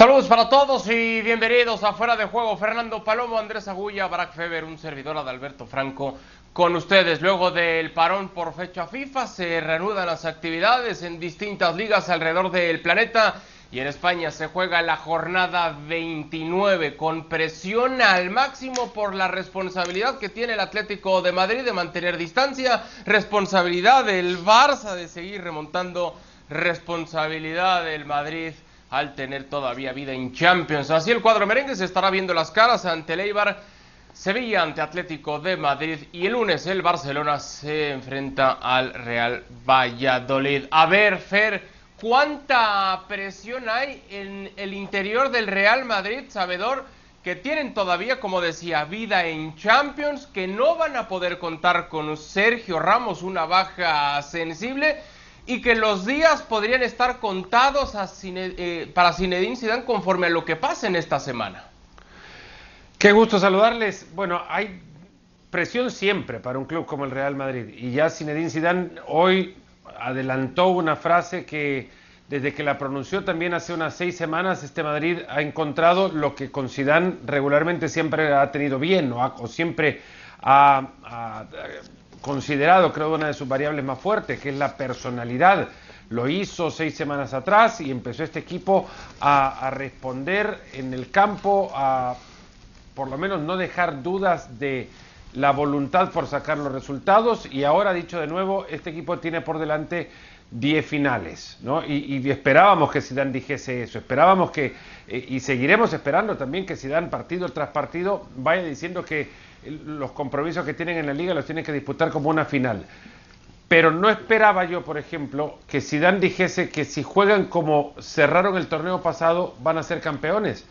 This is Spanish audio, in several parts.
Saludos para todos y bienvenidos a Fuera de Juego. Fernando Palomo, Andrés Agulla, Barack Feber, un servidor de Alberto Franco con ustedes. Luego del parón por fecha FIFA se reanudan las actividades en distintas ligas alrededor del planeta y en España se juega la jornada 29 con presión al máximo por la responsabilidad que tiene el Atlético de Madrid de mantener distancia, responsabilidad del Barça de seguir remontando, responsabilidad del Madrid al tener todavía vida en Champions. Así el cuadro merengue se estará viendo las caras ante el Eibar, Sevilla ante Atlético de Madrid y el lunes el Barcelona se enfrenta al Real Valladolid. A ver, Fer, ¿cuánta presión hay en el interior del Real Madrid, sabedor? que tienen todavía, como decía, vida en Champions, que no van a poder contar con Sergio Ramos, una baja sensible, y que los días podrían estar contados eh, para Zinedine Zidane conforme a lo que pase en esta semana. Qué gusto saludarles. Bueno, hay presión siempre para un club como el Real Madrid y ya Zinedine Zidane hoy adelantó una frase que desde que la pronunció también hace unas seis semanas, este Madrid ha encontrado lo que con Zidane regularmente siempre ha tenido bien o, siempre ha considerado, creo, una de sus variables más fuertes, que es la personalidad. Lo hizo seis semanas atrás y empezó este equipo a, responder en el campo, a por lo menos no dejar dudas de la voluntad por sacar los resultados y ahora, dicho de nuevo, este equipo tiene por delante 10 finales, ¿no? Y, esperábamos que Zidane dijese eso, esperábamos que, eh, y seguiremos esperando también que Zidane partido tras partido vaya diciendo que los compromisos que tienen en la liga los tienen que disputar como una final. Pero no esperaba yo, por ejemplo, que Zidane dijese que si juegan como cerraron el torneo pasado van a ser campeones.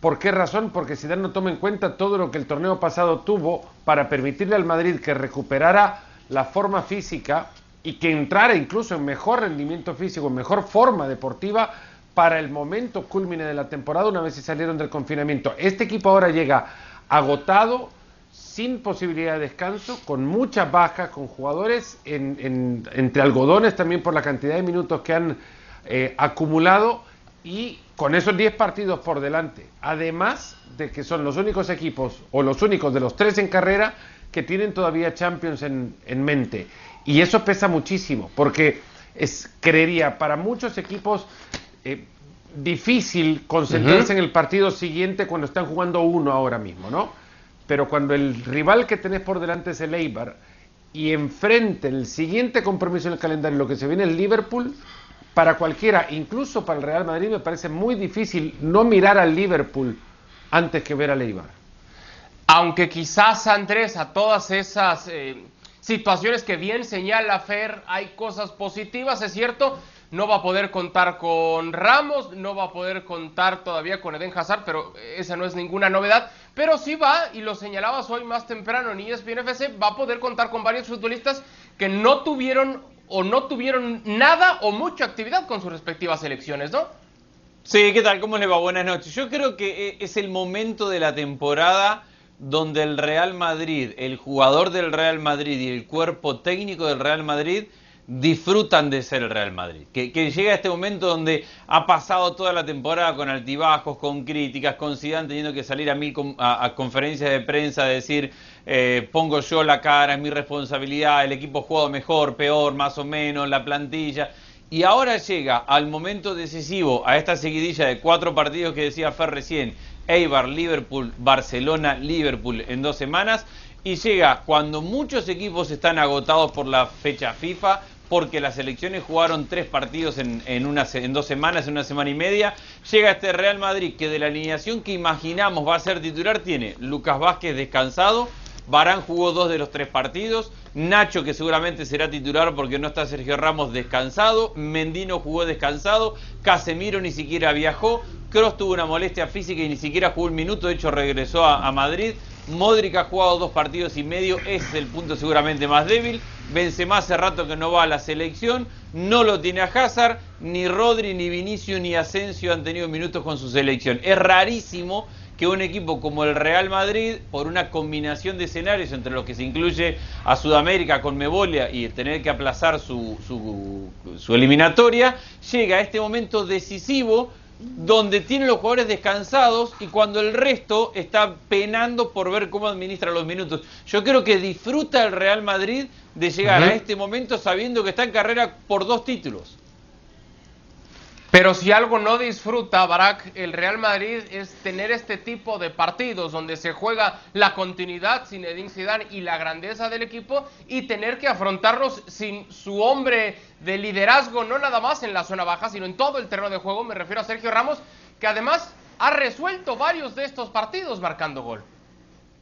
¿Por qué razón? Porque Zidane no toma en cuenta todo lo que el torneo pasado tuvo para permitirle al Madrid que recuperara la forma física y que entrara incluso en mejor rendimiento físico, en mejor forma deportiva para el momento culmine de la temporada una vez se salieron del confinamiento. Este equipo ahora llega agotado, sin posibilidad de descanso, con muchas bajas, con jugadores entre algodones también por la cantidad de minutos que han eh, acumulado y con esos 10 partidos por delante. Además de que son los únicos equipos o los únicos de los tres en carrera que tienen todavía Champions en, mente. Y eso pesa muchísimo, porque es, creería, para muchos equipos eh, difícil concentrarse en el partido siguiente cuando están jugando uno ahora mismo, ¿no? Pero cuando el rival que tenés por delante es el Eibar y enfrente el siguiente compromiso en el calendario, lo que se viene el Liverpool, para cualquiera, incluso para el Real Madrid, me parece muy difícil no mirar al Liverpool antes que ver al Eibar. Aunque quizás, Andrés, a todas esas eh, situaciones que bien señala Fer, hay cosas positivas, es cierto, no va a poder contar con Ramos, no va a poder contar todavía con Eden Hazard, pero esa no es ninguna novedad. Pero sí va, y lo señalabas hoy más temprano en ESPN va a poder contar con varios futbolistas que no tuvieron o no tuvieron nada o mucha actividad con sus respectivas selecciones, ¿no? Sí, ¿qué tal? ¿Cómo le va? Buenas noches. Yo creo que eh, es el momento de la temporada donde el Real Madrid, el jugador del Real Madrid y el cuerpo técnico del Real Madrid disfrutan de ser el Real Madrid. Que, llega este momento donde ha pasado toda la temporada con altibajos, con críticas, con Zidane teniendo que salir a mil a, conferencias de prensa a decir eh, pongo yo la cara, es mi responsabilidad, el equipo juega mejor, peor, más o menos, la plantilla. Y ahora llega al momento decisivo, a esta seguidilla de cuatro partidos que decía Fer recién, Eibar, Liverpool, Barcelona, Liverpool en dos semanas, y llega cuando muchos equipos están agotados por la fecha FIFA, porque las elecciones jugaron tres partidos en, en, en dos semanas, en una semana y media. Llega este Real Madrid que de la alineación que imaginamos va a ser titular tiene Lucas Vázquez descansado, Barán jugó dos de los tres partidos, Nacho que seguramente será titular porque no está Sergio Ramos descansado, Mendino jugó descansado, Casemiro ni siquiera viajó, Cross tuvo una molestia física y ni siquiera jugó un minuto, de hecho regresó a, a Madrid. Modric ha jugado dos partidos y medio, ese es el punto seguramente más débil. Benzema hace rato que no va a la selección, no lo tiene a Hazard, ni Rodri, ni Vinicio, ni Asensio han tenido minutos con su selección. Es rarísimo que un equipo como el Real Madrid, por una combinación de escenarios entre los que se incluye a Sudamérica con Mebolia y tener que aplazar su, su, su eliminatoria, llega a este momento decisivo donde tiene los jugadores descansados y cuando el resto está penando por ver cómo administra los minutos. Yo creo que disfruta el Real Madrid de llegar a este momento sabiendo que está en carrera por dos títulos. Pero si algo no disfruta Barak el Real Madrid es tener este tipo de partidos donde se juega la continuidad sin Edín Zidane y la grandeza del equipo y tener que afrontarlos sin su hombre de liderazgo no nada más en la zona baja, sino en todo el terreno de juego, me refiero a Sergio Ramos, que además ha resuelto varios de estos partidos marcando gol.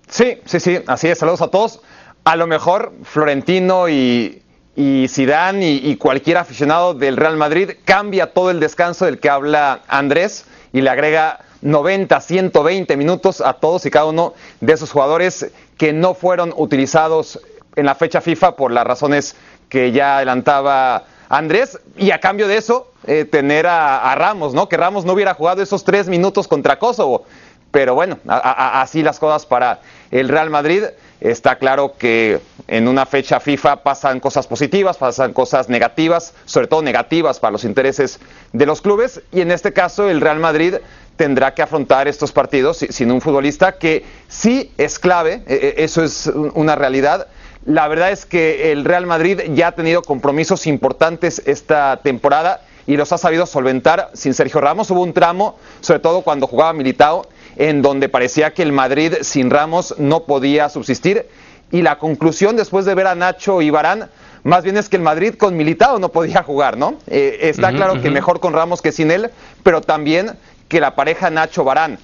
Sí, sí, sí, así es. Saludos a todos. A lo mejor Florentino y y Zidane y, cualquier aficionado del Real Madrid cambia todo el descanso del que habla Andrés y le agrega 90, 120 minutos a todos y cada uno de esos jugadores que no fueron utilizados en la fecha FIFA por las razones que ya adelantaba Andrés y a cambio de eso eh, tener a, Ramos, ¿no? Que Ramos no hubiera jugado esos tres minutos contra Kosovo. Pero bueno, así las cosas para el Real Madrid. Está claro que en una fecha FIFA pasan cosas positivas, pasan cosas negativas, sobre todo negativas para los intereses de los clubes. Y en este caso el Real Madrid tendrá que afrontar estos partidos sin un futbolista que sí es clave, e, e, eso es una realidad. La verdad es que el Real Madrid ya ha tenido compromisos importantes esta temporada y los ha sabido solventar sin Sergio Ramos. Hubo un tramo, sobre todo cuando jugaba Militao, en donde parecía que el Madrid sin Ramos no podía subsistir. Y la conclusión después de ver a Nacho y Barán, más bien es que el Madrid con Militao no podía jugar, ¿no? Eh, está claro que mejor con Ramos que sin él, pero también que la pareja Nacho-Barán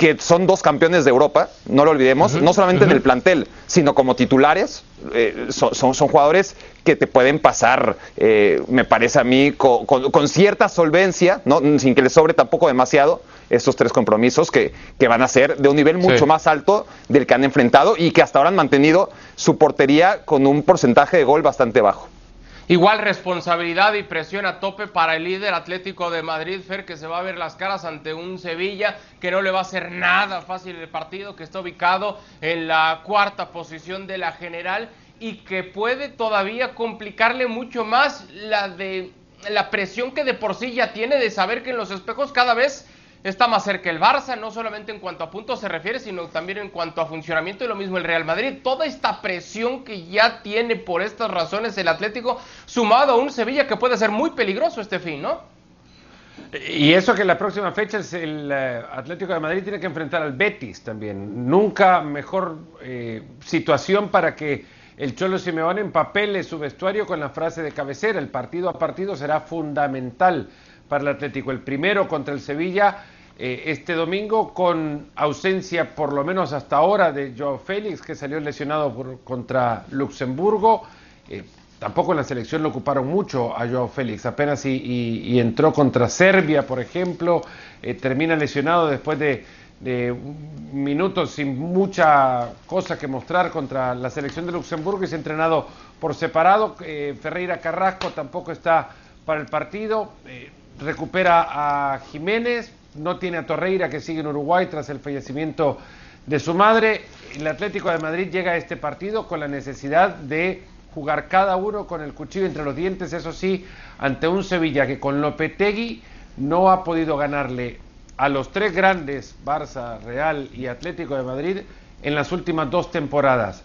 que son dos campeones de Europa, no lo olvidemos, no solamente en el plantel, sino como titulares, eh, son, son, jugadores que te pueden pasar, eh, me parece a mí, con, cierta solvencia, ¿no? sin que les sobre tampoco demasiado, estos tres compromisos que, que van a ser de un nivel mucho más alto del que han enfrentado y que hasta ahora han mantenido su portería con un porcentaje de gol bastante bajo. Igual responsabilidad y presión a tope para el líder Atlético de Madrid, Fer, que se va a ver las caras ante un Sevilla que no le va a hacer nada fácil el partido, que está ubicado en la cuarta posición de la general y que puede todavía complicarle mucho más la de la presión que de por sí ya tiene de saber que en los espejos cada vez está más cerca el Barça, no solamente en cuanto a puntos se refiere, sino también en cuanto a funcionamiento y lo mismo el Real Madrid. Toda esta presión que ya tiene por estas razones el Atlético, sumado a un Sevilla que puede ser muy peligroso este fin, ¿no? Y eso que la próxima fecha es el eh, Atlético de Madrid tiene que enfrentar al Betis también. Nunca mejor eh, situación para que el Cholo Simeone empapele su vestuario con la frase de cabecera. El partido a partido será fundamental para el Atlético. El primero contra el Sevilla eh, este domingo con ausencia por lo menos hasta ahora de Joao Félix que salió lesionado contra Luxemburgo. Eh, tampoco en la selección lo ocuparon mucho a Joao Félix, apenas y, entró contra Serbia, por ejemplo, eh, termina lesionado después de, de, minutos sin mucha cosa que mostrar contra la selección de Luxemburgo y se ha entrenado por separado. Ferreira Carrasco tampoco está para el partido recupera a Jiménez, no tiene a Torreira que sigue en Uruguay tras el fallecimiento de su madre. El Atlético de Madrid llega a este partido con la necesidad de jugar cada uno con el cuchillo entre los dientes, eso sí, ante un Sevilla que con Lopetegui no ha podido ganarle a los tres grandes, Barça, Real y Atlético de Madrid, en las últimas dos temporadas.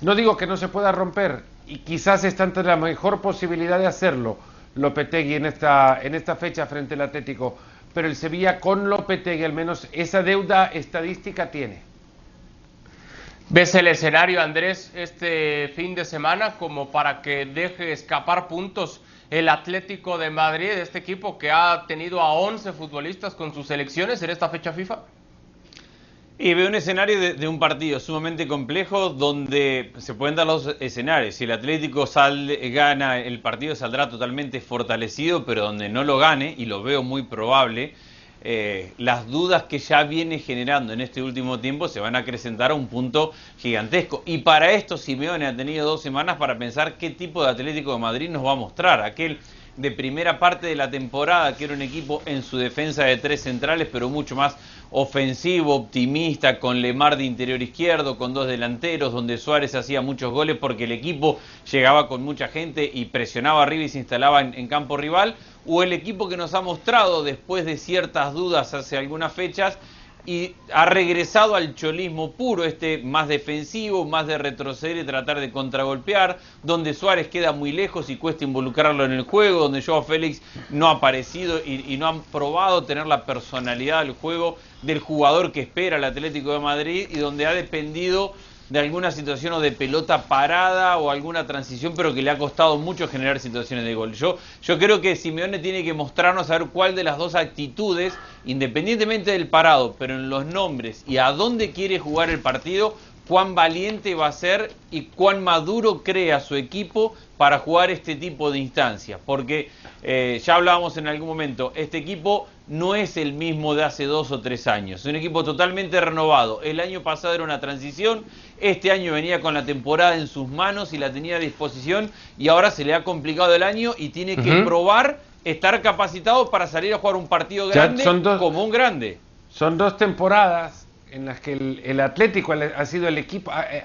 No digo que no se pueda romper, y quizás está ante la mejor posibilidad de hacerlo, Lopetegui en esta, en esta fecha frente al Atlético, pero el Sevilla con Lopetegui al menos esa deuda estadística tiene. ¿Ves el escenario, Andrés, este fin de semana como para que deje escapar puntos el Atlético de Madrid, este equipo que ha tenido a 11 futbolistas con sus selecciones en esta fecha FIFA? Y veo un escenario de, un partido sumamente complejo donde se pueden dar los escenarios. Si el Atlético gana el partido saldrá totalmente fortalecido, pero donde no lo gane, y lo veo muy probable, eh, las dudas que ya viene generando en este último tiempo se van a acrecentar a un punto gigantesco. Y para esto Simeone ha tenido dos semanas para pensar qué tipo de Atlético de Madrid nos va a mostrar. Aquel de primera parte de la temporada, que era un equipo en su defensa de tres centrales, pero mucho más ofensivo, optimista, con Lemar de interior izquierdo, con dos delanteros, donde Suárez hacía muchos goles porque el equipo llegaba con mucha gente y presionaba arriba y se instalaba en, en campo rival, o el equipo que nos ha mostrado después de ciertas dudas hace algunas fechas, y ha regresado al cholismo puro, este más defensivo, más de retroceder y tratar de contragolpear, donde Suárez queda muy lejos y cuesta involucrarlo en el juego, donde Joao Félix no ha aparecido y, y no han probado tener la personalidad del juego del jugador que espera el Atlético de Madrid y donde ha dependido de alguna situación o de pelota parada o alguna transición, pero que le ha costado mucho generar situaciones de gol. Yo, yo creo que Simeone tiene que mostrarnos a ver cuál de las dos actitudes, independientemente del parado, pero en los nombres y a dónde quiere jugar el partido, cuán valiente va a ser y cuán maduro crea su equipo para jugar este tipo de instancias. Porque eh, ya hablábamos en algún momento, este equipo no es el mismo de hace dos o tres años. Es un equipo totalmente renovado. El año pasado era una transición, este año venía con la temporada en sus manos y la tenía a disposición y ahora se le ha complicado el año y tiene que probar estar capacitado para salir a jugar un partido grande como un grande. Son dos temporadas en las que el, Atlético ha sido el equipo. ah, eh,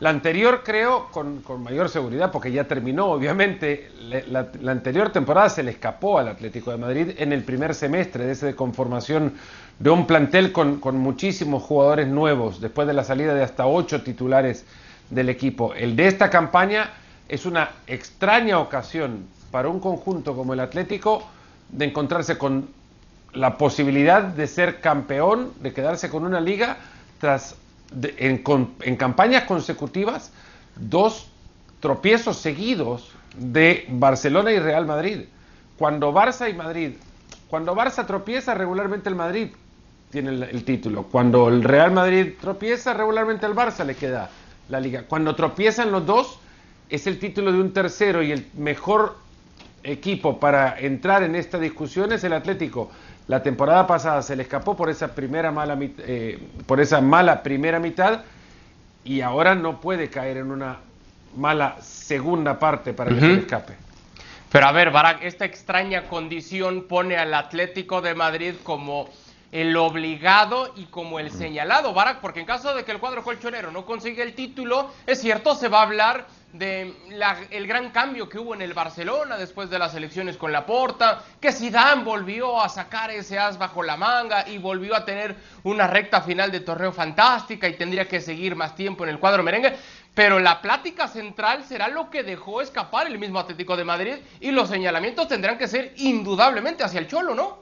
La anterior creo con, con mayor seguridad porque ya terminó, obviamente. La anterior temporada se le escapó al Atlético de Madrid en el primer semestre de esa conformación de un plantel con, con muchísimos jugadores nuevos, después de la salida de hasta ocho titulares del equipo. El de esta campaña es una extraña ocasión para un conjunto como el Atlético de encontrarse con la posibilidad de ser campeón, de quedarse con una liga tras de- en, con- en campañas consecutivas dos tropiezos seguidos de Barcelona y Real Madrid. Cuando Barça y Madrid, cuando Barça tropieza regularmente el Madrid tiene el, título. Cuando el Real Madrid tropieza regularmente el Barça le queda la liga. Cuando tropiezan los dos es el título de un tercero y el mejor equipo para entrar en esta discusión es el Atlético. La temporada pasada se le escapó por esa primera mala eh, por esa mala primera mitad y ahora no puede caer en una mala segunda parte para que se le escape. Pero a ver, Barak, esta extraña condición pone al Atlético de Madrid como el obligado y como el señalado, Barak, porque en caso de que el cuadro colchonero no consiga el título, es cierto, se va a hablar de la- el gran cambio que hubo en el Barcelona después de las elecciones con Laporta, que Zidane volvió a sacar ese as bajo la manga y volvió a tener una recta final de torneo fantástica y tendría que seguir más tiempo en el cuadro merengue. Pero la plática central será lo que dejó escapar el mismo Atlético de Madrid y los señalamientos tendrán que ser indudablemente hacia el Cholo, ¿no?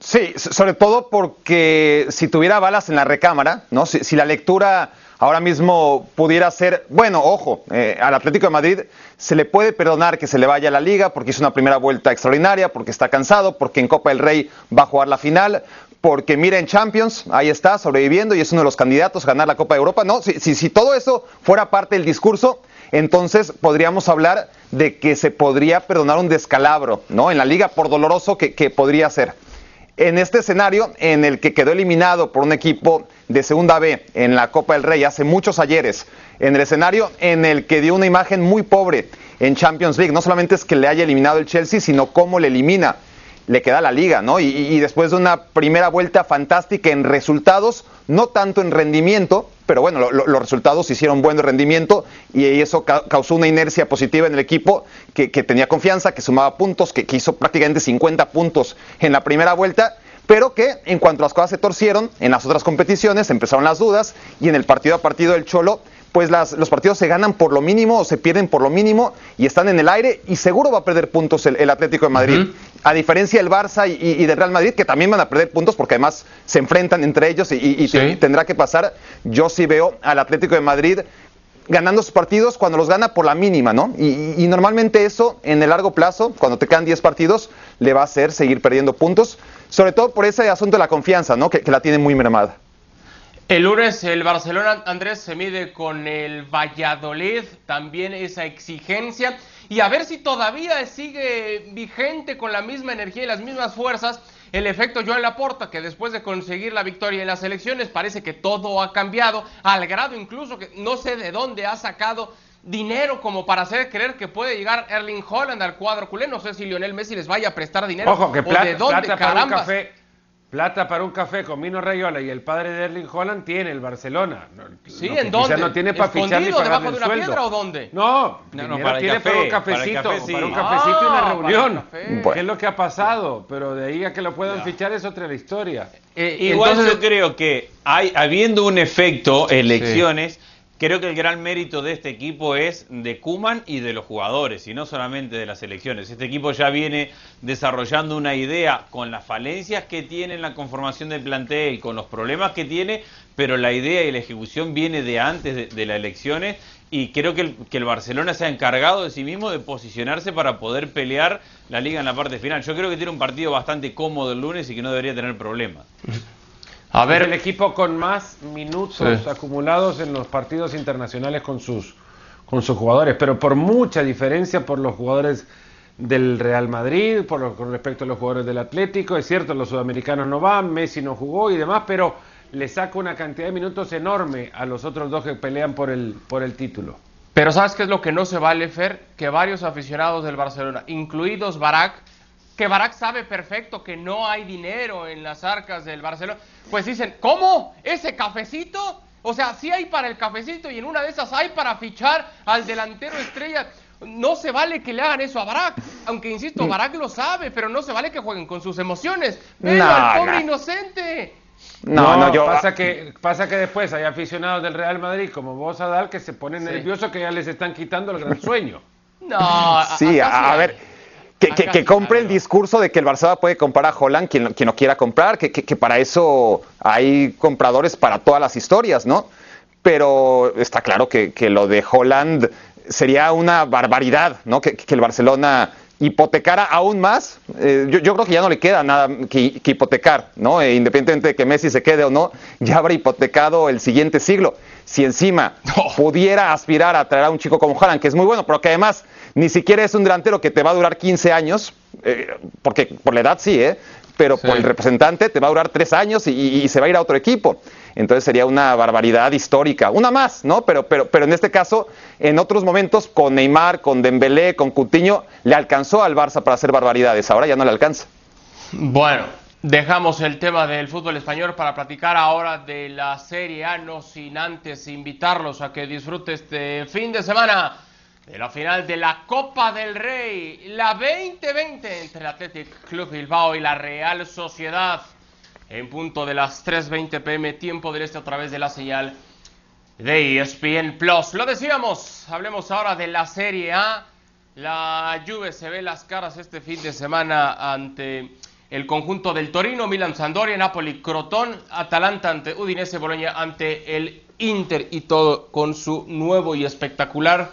Sí, so- sobre todo porque si tuviera balas en la recámara, ¿no? Si la lectura ahora mismo pudiera ser, bueno, ojo, eh, al Atlético de Madrid se le puede perdonar que se le vaya a la liga porque hizo una primera vuelta extraordinaria, porque está cansado, porque en Copa del Rey va a jugar la final, porque mira en Champions, ahí está, sobreviviendo y es uno de los candidatos a ganar la Copa de Europa. No, si, si, si todo eso fuera parte del discurso, entonces podríamos hablar de que se podría perdonar un descalabro, ¿no? En la liga por doloroso que, que podría ser en este escenario en el que quedó eliminado por un equipo de segunda B en la Copa del Rey hace muchos ayeres, en el escenario en el que dio una imagen muy pobre en Champions League, no solamente es que le haya eliminado el Chelsea, sino cómo le elimina, le queda la liga, ¿no? Y, y después de una primera vuelta fantástica en resultados, no tanto en rendimiento, pero bueno, lo- lo- los resultados hicieron buen rendimiento y eso ca- causó una inercia positiva en el equipo que, tenía confianza, que sumaba puntos, que, hizo prácticamente 50 puntos en la primera vuelta, pero que en cuanto las cosas se torcieron en las otras competiciones, empezaron las dudas y en el partido a partido del Cholo, pues las- los partidos se ganan por lo mínimo o se pierden por lo mínimo y están en el aire y seguro va a perder puntos el, Atlético de Madrid. A diferencia del Barça y, del Real Madrid, que también van a perder puntos porque además se enfrentan entre ellos y, y- y Sí. te- tendrá que pasar. Yo sí veo al Atlético de Madrid ganando sus partidos cuando los gana por la mínima, ¿no? Y normalmente eso, en el largo plazo, cuando te quedan 10 partidos, le va a hacer seguir perdiendo puntos, sobre todo por ese asunto de la confianza, ¿no? Que, que la tiene muy mermada. El lunes el Barcelona, Andrés, se mide con el Valladolid, también esa exigencia, y a ver si todavía sigue vigente con la misma energía y las mismas fuerzas el efecto Joan Laporta, que después de conseguir la victoria en las elecciones parece que todo ha cambiado, al grado incluso que no sé de dónde ha sacado dinero como para hacer creer que puede llegar Erling Holland al cuadro culé, no sé si Lionel Messi les vaya a prestar dinero Ojo, que o de dónde plata para un carambas. café, Plata para un café con Mino Rayola y el padre de Erling Holland tiene el Barcelona. No- Sí, que ¿en dónde? no tiene para fichar ni ¿Escondido pagarle debajo de una sueldo. piedra o dónde? No, No, no, para tiene café, para un para cafecito, café sí. para un cafecito y una para reunión. café. ¿Qué es lo que ha pasado? Pero de ahí a que lo puedan fichar es otra la historia. Eh, Igual entonces- yo creo que hay, habiendo un efecto elecciones, creo que el gran mérito de este equipo es de Kuman y de los jugadores, y no solamente de las elecciones. Este equipo ya viene desarrollando una idea con las falencias que tiene en la conformación del plantel, con los problemas que tiene, pero la idea y la ejecución viene de antes de, las elecciones. Y creo que el Barcelona se ha encargado de sí mismo de posicionarse para poder pelear la liga en la parte final. Yo creo que tiene un partido bastante cómodo el lunes y que no debería tener problemas. A Es el ver, equipo con más minutos Sí. acumulados en los partidos internacionales con sus, con sus jugadores, pero por mucha diferencia por los jugadores del Real Madrid, por lo- con respecto a los jugadores del Atlético. Es cierto, los sudamericanos no van, Messi no jugó y demás, pero le saca una cantidad de minutos enorme a los otros dos que pelean por el, por el título. pero ¿sabes qué es lo que no se vale, Fer? Que varios aficionados del Barcelona, incluidos Barak, que Barak sabe perfecto que no hay dinero en las arcas del Barcelona, pues dicen, ¿cómo? ¿Ese cafecito? O sea, sí hay para el cafecito y en una de esas hay para fichar al delantero estrella. No se vale que le hagan eso a Barak, aunque insisto, Barak lo sabe, pero no se vale que jueguen con sus emociones. Pero No, al pobre no. inocente. No, no, yo. Pasa que, pasa que después hay aficionados del Real Madrid como vos, Adal, que se ponen nerviosos que ya les están quitando el gran sueño. No, Sí, a, a hay. ver, que, que- Acá que compre el discurso de que el Barcelona puede comprar a Holland quien, lo- quien lo quiera comprar, que, que- que para eso hay compradores para todas las historias, ¿no? Pero está claro que, que lo de Holland sería una barbaridad, ¿no? Que, que el Barcelona hipotecara aún más. Eh, yo, yo creo que ya no le queda nada que, que hipotecar, ¿no? Eh, independientemente de que Messi se quede o no, ya habrá hipotecado el siguiente siglo. Si encima Oh. pudiera aspirar a traer a un chico como Haaland, que es muy bueno, pero que además ni siquiera es un delantero que te va a durar 15 años, eh, porque por la edad sí, ¿eh? pero Sí. por el representante te va a durar 3 años y, y- y se va a ir a otro equipo. Entonces sería una barbaridad histórica, una más, ¿no? Pero, pero, pero en este caso, en otros momentos, con Neymar, con Dembélé, con Coutinho, le alcanzó al Barça para hacer barbaridades, ahora ya no le alcanza. Bueno, dejamos el tema del fútbol español para platicar ahora de la Serie A, no sin antes invitarlos a que disfrute este fin de semana de la final de la Copa del Rey, la 2020 entre el Athletic Club Bilbao y la Real Sociedad, en punto de las 3.20 pm, tiempo del este a través de la señal de ESPN Plus. Lo decíamos, hablemos ahora de la Serie A. La Juve se ve las caras este fin de semana ante el conjunto del Torino, Milan Sandoria, Napoli Crotón, Atalanta ante Udinese, Boloña ante el Inter y todo con su nuevo y espectacular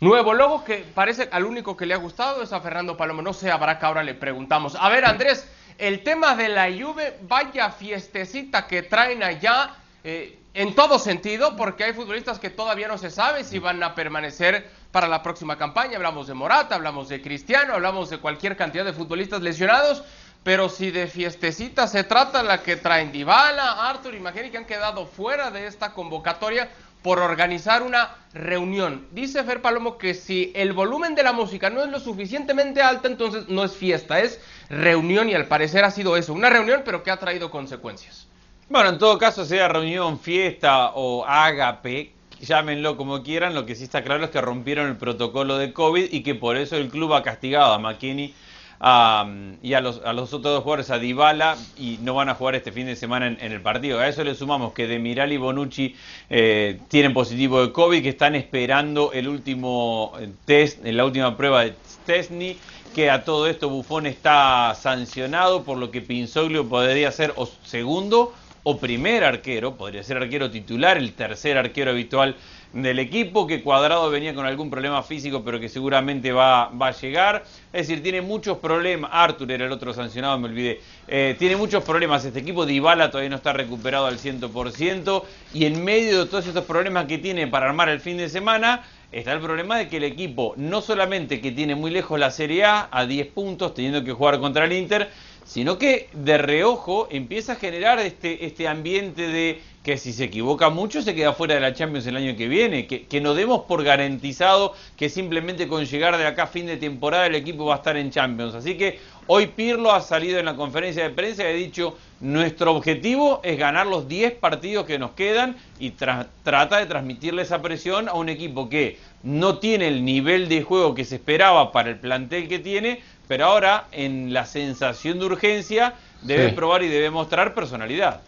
nuevo logo que parece al único que le ha gustado es a Fernando Palomo. No sé, habrá que ahora le preguntamos. A ver, Andrés, el tema de la Juve, vaya fiestecita que traen allá. eh, en todo sentido, porque hay futbolistas que todavía no se sabe si van a permanecer para la próxima campaña. Hablamos de Morata, hablamos de Cristiano, hablamos de cualquier cantidad de futbolistas lesionados. Pero si de fiestecita se trata, la que traen Dybala, Arthur y que han quedado fuera de esta convocatoria por organizar una reunión. Dice Fer Palomo que si el volumen de la música no es lo suficientemente alta, entonces no es fiesta, es reunión y al parecer ha sido eso, una reunión pero que ha traído consecuencias. Bueno, en todo caso, sea reunión, fiesta o ágape, llámenlo como quieran, lo que sí está claro es que rompieron el protocolo de COVID y que por eso el club ha castigado a McKinney a- y a los, a los otros dos jugadores, a Dybala, y no van a jugar este fin de semana en, el partido. A eso le sumamos que Demiral y Bonucci eh, tienen positivo de COVID, que están esperando el último eh, test, la última prueba de Stesny, que a todo esto Buffon está sancionado, por lo que Pinsoglio podría ser o segundo o primer arquero, podría ser arquero titular, el tercer arquero habitual del equipo, que Cuadrado venía con algún problema físico, pero que seguramente va, va a llegar. Es decir, tiene muchos problemas. Arthur era el otro sancionado, me olvidé. Eh, tiene muchos problemas este equipo. Dybala todavía no está recuperado al 100%. Y en medio de todos estos problemas que tiene para armar el fin de semana, está el problema de que el equipo, no solamente que tiene muy lejos la Serie A, a 10 puntos, teniendo que jugar contra el Inter, sino que de reojo empieza a generar este, este ambiente de que si se equivoca mucho se queda fuera de la Champions el año que viene, que, no demos por garantizado que simplemente con llegar de acá a fin de temporada el equipo va a estar en Champions. Así que hoy Pirlo ha salido en la conferencia de prensa y ha dicho, nuestro objetivo es ganar los 10 partidos que nos quedan y trata de transmitirle esa presión a un equipo que no tiene el nivel de juego que se esperaba para el plantel que tiene, pero ahora en la sensación de urgencia debe probar y debe mostrar personalidad.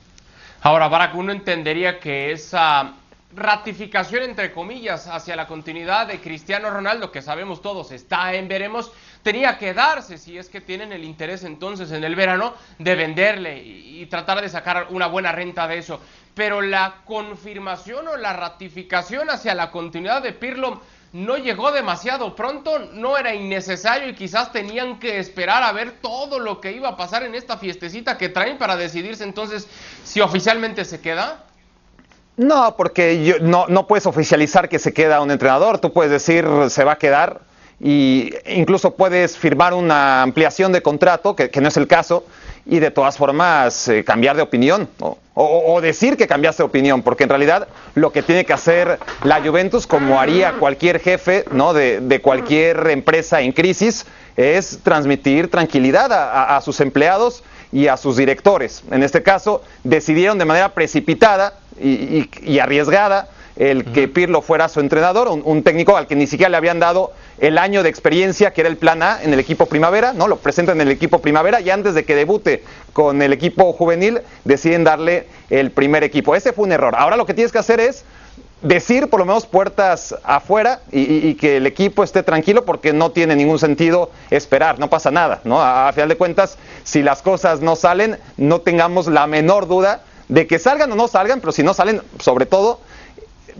Ahora, para que uno entendería que esa ratificación, entre comillas, hacia la continuidad de Cristiano Ronaldo, que sabemos todos está en veremos, tenía que darse, si es que tienen el interés entonces en el verano, de venderle y, y tratar de sacar una buena renta de eso. Pero la confirmación o la ratificación hacia la continuidad de Pirlo no llegó demasiado pronto, no era innecesario y quizás tenían que esperar a ver todo lo que iba a pasar en esta fiestecita que traen para decidirse. Entonces si oficialmente se queda. No, porque no, no puedes oficializar que se queda un entrenador, tú puedes decir se va a quedar y incluso puedes firmar una ampliación de contrato, que, no es el caso, y de todas formas eh, cambiar de opinión o, decir que cambiaste de opinión, porque en realidad lo que tiene que hacer la Juventus, como haría cualquier jefe ¿no? de, cualquier empresa en crisis, es transmitir tranquilidad a sus empleados y a sus directores. En este caso, decidieron de manera precipitada y, arriesgada el que Pirlo fuera su entrenador, un, técnico al que ni siquiera le habían dado el año de experiencia que era el plan A en el equipo primavera, ¿no? Lo presentan en el equipo primavera y antes de que debute con el equipo juvenil deciden darle el primer equipo. Ese fue un error. Ahora lo que tienes que hacer es decir por lo menos puertas afuera y, que el equipo esté tranquilo porque no tiene ningún sentido esperar, no pasa nada, ¿no? A, a final de cuentas, si las cosas no salen, no tengamos la menor duda de que salgan o no salgan, pero si no salen, sobre todo,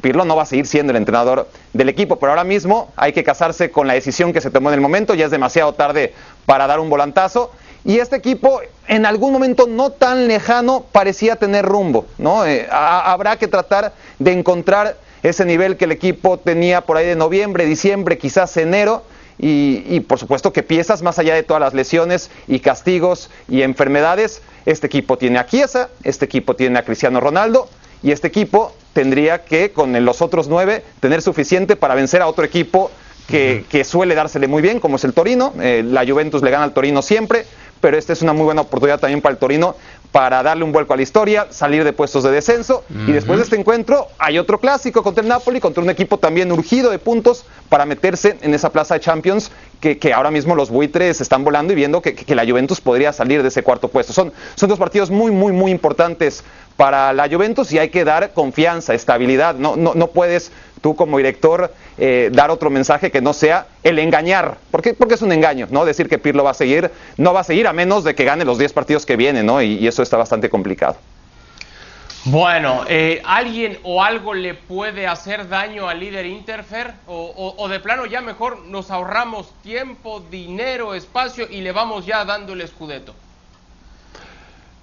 Pirlo no va a seguir siendo el entrenador del equipo, pero ahora mismo hay que casarse con la decisión que se tomó en el momento, ya es demasiado tarde para dar un volantazo. Y este equipo, en algún momento no tan lejano, parecía tener rumbo. ¿no? Eh, habrá que tratar de encontrar ese nivel que el equipo tenía por ahí de noviembre, diciembre, quizás enero. Y, y, por supuesto que piezas, más allá de todas las lesiones y castigos y enfermedades, este equipo tiene a Chiesa, este equipo tiene a Cristiano Ronaldo y este equipo tendría que, con los otros nueve, tener suficiente para vencer a otro equipo que, suele dársele muy bien, como es el Torino. Eh, la Juventus le gana al Torino siempre, pero esta es una muy buena oportunidad también para el Torino para darle un vuelco a la historia, salir de puestos de descenso. Y después de este encuentro hay otro clásico contra el Napoli, contra un equipo también urgido de puntos para meterse en esa plaza de Champions que, ahora mismo los buitres están volando y viendo que, la Juventus podría salir de ese cuarto puesto. Son, son dos partidos muy, muy, muy importantes para la Juventus y hay que dar confianza, estabilidad. No, no, no puedes tú como director eh, dar otro mensaje que no sea el engañar. ¿Por qué? Porque es un engaño, ¿no? Decir que Pirlo va a seguir, no va a seguir a menos de que gane los 10 partidos que vienen, ¿no? Y, eso está bastante complicado. Bueno, eh, ¿alguien o algo le puede hacer daño al líder Interfer? O, o, de plano ya mejor nos ahorramos tiempo, dinero, espacio y le vamos ya dando el escudeto?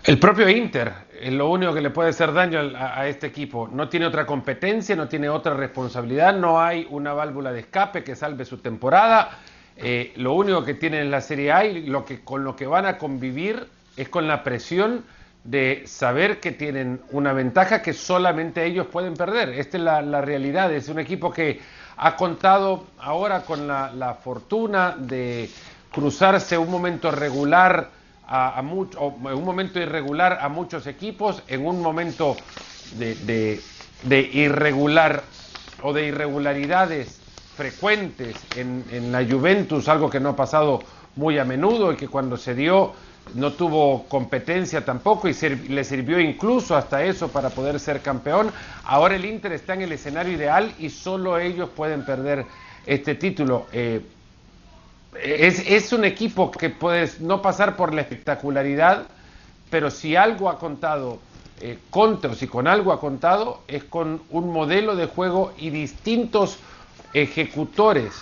El propio Inter es lo único que le puede hacer daño a, este equipo. No tiene otra competencia, no tiene otra responsabilidad, no hay una válvula de escape que salve su temporada. Eh, lo único que tienen en la Serie A y lo que, con lo que van a convivir es con la presión de saber que tienen una ventaja que solamente ellos pueden perder. Esta es la, realidad. Es un equipo que ha contado ahora con la, la fortuna de cruzarse un momento regular a, en un momento irregular a muchos equipos, en un momento de, irregular o de irregularidades frecuentes en, la Juventus, algo que no ha pasado muy a menudo y que cuando se dio no tuvo competencia tampoco y le sirvió incluso hasta eso para poder ser campeón. Ahora el Inter está en el escenario ideal y solo ellos pueden perder este título. Eh, es, un equipo que puedes no pasar por la espectacularidad, pero si algo ha contado eh, contra, si con algo ha contado, es con un modelo de juego y distintos ejecutores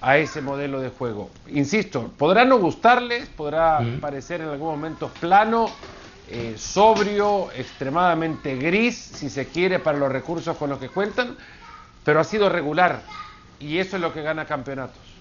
a ese modelo de juego. Insisto, podrá no gustarles, podrá parecer en algún momento plano, eh, sobrio, extremadamente gris, si se quiere, para los recursos con los que cuentan, pero ha sido regular y eso es lo que gana campeonatos.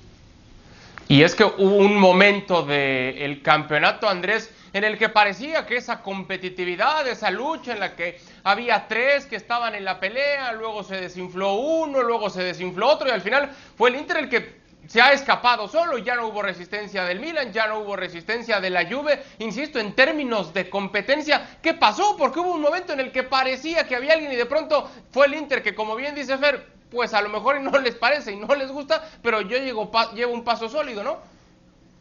Y es que hubo un momento del campeonato, Andrés, en el que parecía que esa competitividad, esa lucha en la que había tres que estaban en la pelea, luego se desinfló uno, luego se desinfló otro y al final fue el Inter el que se ha escapado solo, ya no hubo resistencia del Milan, ya no hubo resistencia de la Juve, insisto, en términos de competencia, ¿qué pasó? Porque hubo un momento en el que parecía que había alguien y de pronto fue el Inter que como bien dice Fer, pues a lo mejor no les parece y no les gusta, pero yo llevo, llevo un paso sólido, ¿no?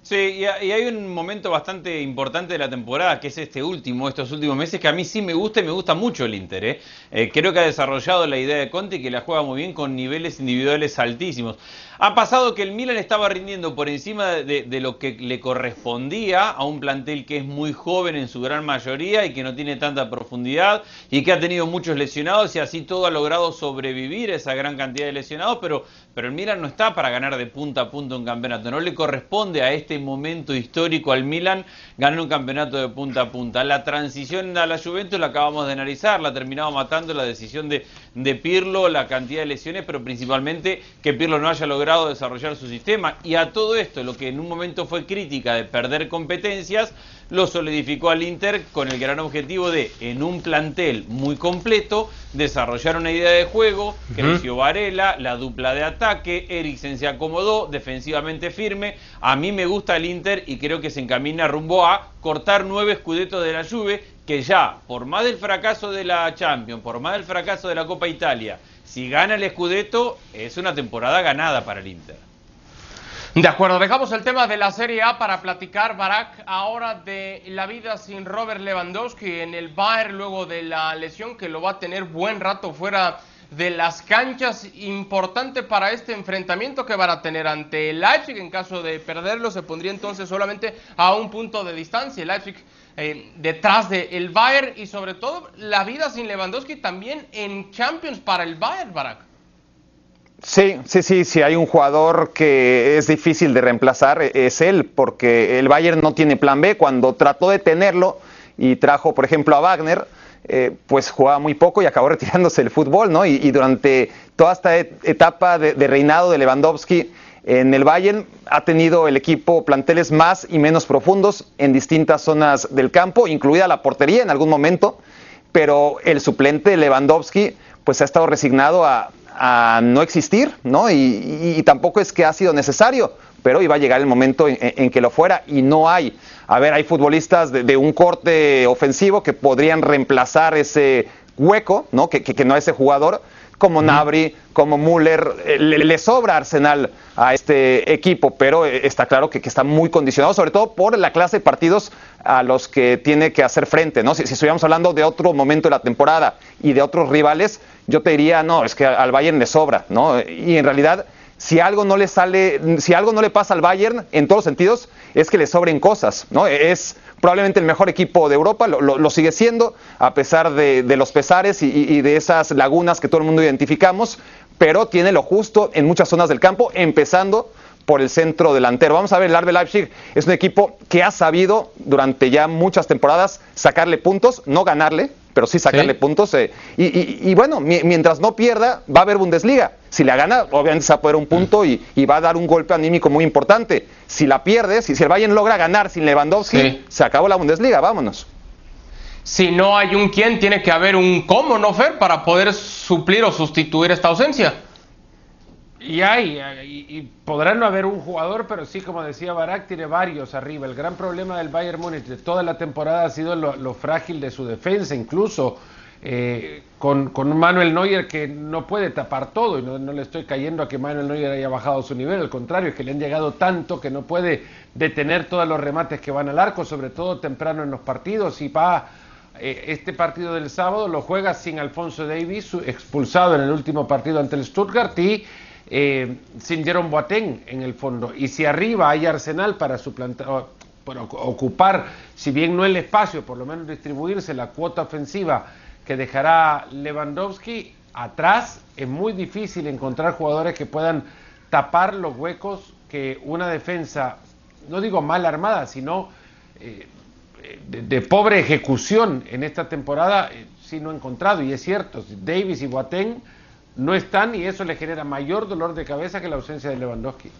Sí, y, hay un momento bastante importante de la temporada, que es este último, estos últimos meses, que a mí sí me gusta y me gusta mucho el Inter. ¿eh? Eh, creo que ha desarrollado la idea de Conte y que la juega muy bien con niveles individuales altísimos. Ha pasado que el Milan estaba rindiendo por encima de, lo que le correspondía a un plantel que es muy joven en su gran mayoría y que no tiene tanta profundidad y que ha tenido muchos lesionados y así todo ha logrado sobrevivir esa gran cantidad de lesionados, pero, pero el Milan no está para ganar de punta a punta un campeonato. No le corresponde a este momento histórico al Milan ganar un campeonato de punta a punta. La transición a la Juventus la acabamos de analizar, la ha terminado matando la decisión de, de Pirlo, la cantidad de lesiones, pero principalmente que Pirlo no haya logrado desarrollar su sistema. Y a todo esto, lo que en un momento fue crítica de perder competencias, lo solidificó al Inter con el gran objetivo de, en un plantel muy completo, desarrollar una idea de juego. Creció Varela, la dupla de ataque, Eriksen se acomodó, defensivamente firme. A mí me gusta el Inter y creo que se encamina rumbo a cortar nueve escudetos de la Juve, que ya, por más del fracaso de la Champions, por más del fracaso de la Copa Italia, si gana el Scudetto, es una temporada ganada para el Inter. De acuerdo, dejamos el tema de la Serie A para platicar, Barak, ahora de la vida sin Robert Lewandowski en el Bayern luego de la lesión que lo va a tener buen rato fuera de las canchas. Importante para este enfrentamiento que van a tener ante el Leipzig. En caso de perderlo, se pondría entonces solamente a un punto de distancia. El Leipzig eh, detrás del el Bayern y sobre todo la vida sin Lewandowski también en Champions para el Bayern, Barak. Sí, sí, sí, sí, hay un jugador que es difícil de reemplazar, e, es él, porque el Bayern no tiene plan B. Cuando trató de tenerlo y trajo, por ejemplo, a Wagner, eh, pues jugaba muy poco y acabó retirándose del fútbol, ¿no? Y, durante toda esta etapa de, de reinado de Lewandowski, en el Bayern ha tenido el equipo planteles más y menos profundos en distintas zonas del campo, incluida la portería en algún momento, pero el suplente Lewandowski pues ha estado resignado a, no existir, ¿no? Y, tampoco es que ha sido necesario, pero iba a llegar el momento en, que lo fuera y no hay. A ver, hay futbolistas de, un corte ofensivo que podrían reemplazar ese hueco, ¿no? Que, que, que no ese jugador, como Nabri, como Müller, eh, le, sobra Arsenal a este equipo, pero eh, está claro que, está muy condicionado, sobre todo por la clase de partidos a los que tiene que hacer frente, ¿no? Si, si estuviéramos hablando de otro momento de la temporada y de otros rivales, yo te diría, no, es que al Bayern le sobra, ¿no? Y en realidad si algo no le sale, si algo no le pasa al Bayern en todos los sentidos, es que le sobren cosas, ¿no? Es probablemente el mejor equipo de Europa, lo, sigue siendo, a pesar de, los pesares y, de esas lagunas que todo el mundo identificamos, pero tiene lo justo en muchas zonas del campo, empezando por el centro delantero. Vamos a ver, el Arbe Leipzig es un equipo que ha sabido durante ya muchas temporadas sacarle puntos, no ganarle, pero sí sacarle puntos. Eh, y, bueno, mientras no pierda, va a haber Bundesliga. Si la gana, obviamente se va a poder un punto y, va a dar un golpe anímico muy importante. Si la pierde, si, el Bayern logra ganar sin Lewandowski, se acabó la Bundesliga, vámonos. Si no hay un quién, tiene que haber un cómo, ¿no, Fer? Para poder suplir o sustituir esta ausencia. Y hay, y, podrá no haber un jugador, pero sí, como decía Barak, tiene varios arriba. El gran problema del Bayern Múnich de toda la temporada ha sido lo, frágil de su defensa, incluso eh, con, con, Manuel Neuer que no puede tapar todo, y no, le estoy cayendo a que Manuel Neuer haya bajado su nivel, al contrario, es que le han llegado tanto que no puede detener todos los remates que van al arco, sobre todo temprano en los partidos, y va eh, este partido del sábado lo juega sin Alfonso Davis, expulsado en el último partido ante el Stuttgart, y eh, sin Jerome Boateng en el fondo. Y si arriba hay Arsenal para suplantar, ocupar, si bien no el espacio, por lo menos distribuirse la cuota ofensiva que dejará Lewandowski, atrás es muy difícil encontrar jugadores que puedan tapar los huecos que una defensa, no digo mal armada, sino eh, de, pobre ejecución en esta temporada, eh, sí no encontrado. Y es cierto, Davis y Boateng no están y eso le genera mayor dolor de cabeza que la ausencia de Lewandowski.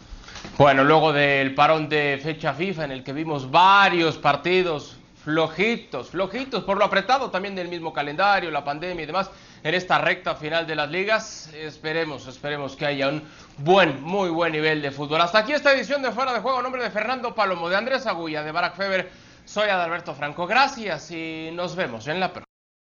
Bueno, luego del parón de fecha FIFA en el que vimos varios partidos flojitos, flojitos, por lo apretado también del mismo calendario, la pandemia y demás, en esta recta final de las ligas. Esperemos, esperemos que haya un buen, muy buen nivel de fútbol. Hasta aquí esta edición de Fuera de Juego, en nombre de Fernando Palomo, de Andrés Agulla, de Barack Feber. Soy Adalberto Franco, gracias y nos vemos en la próxima.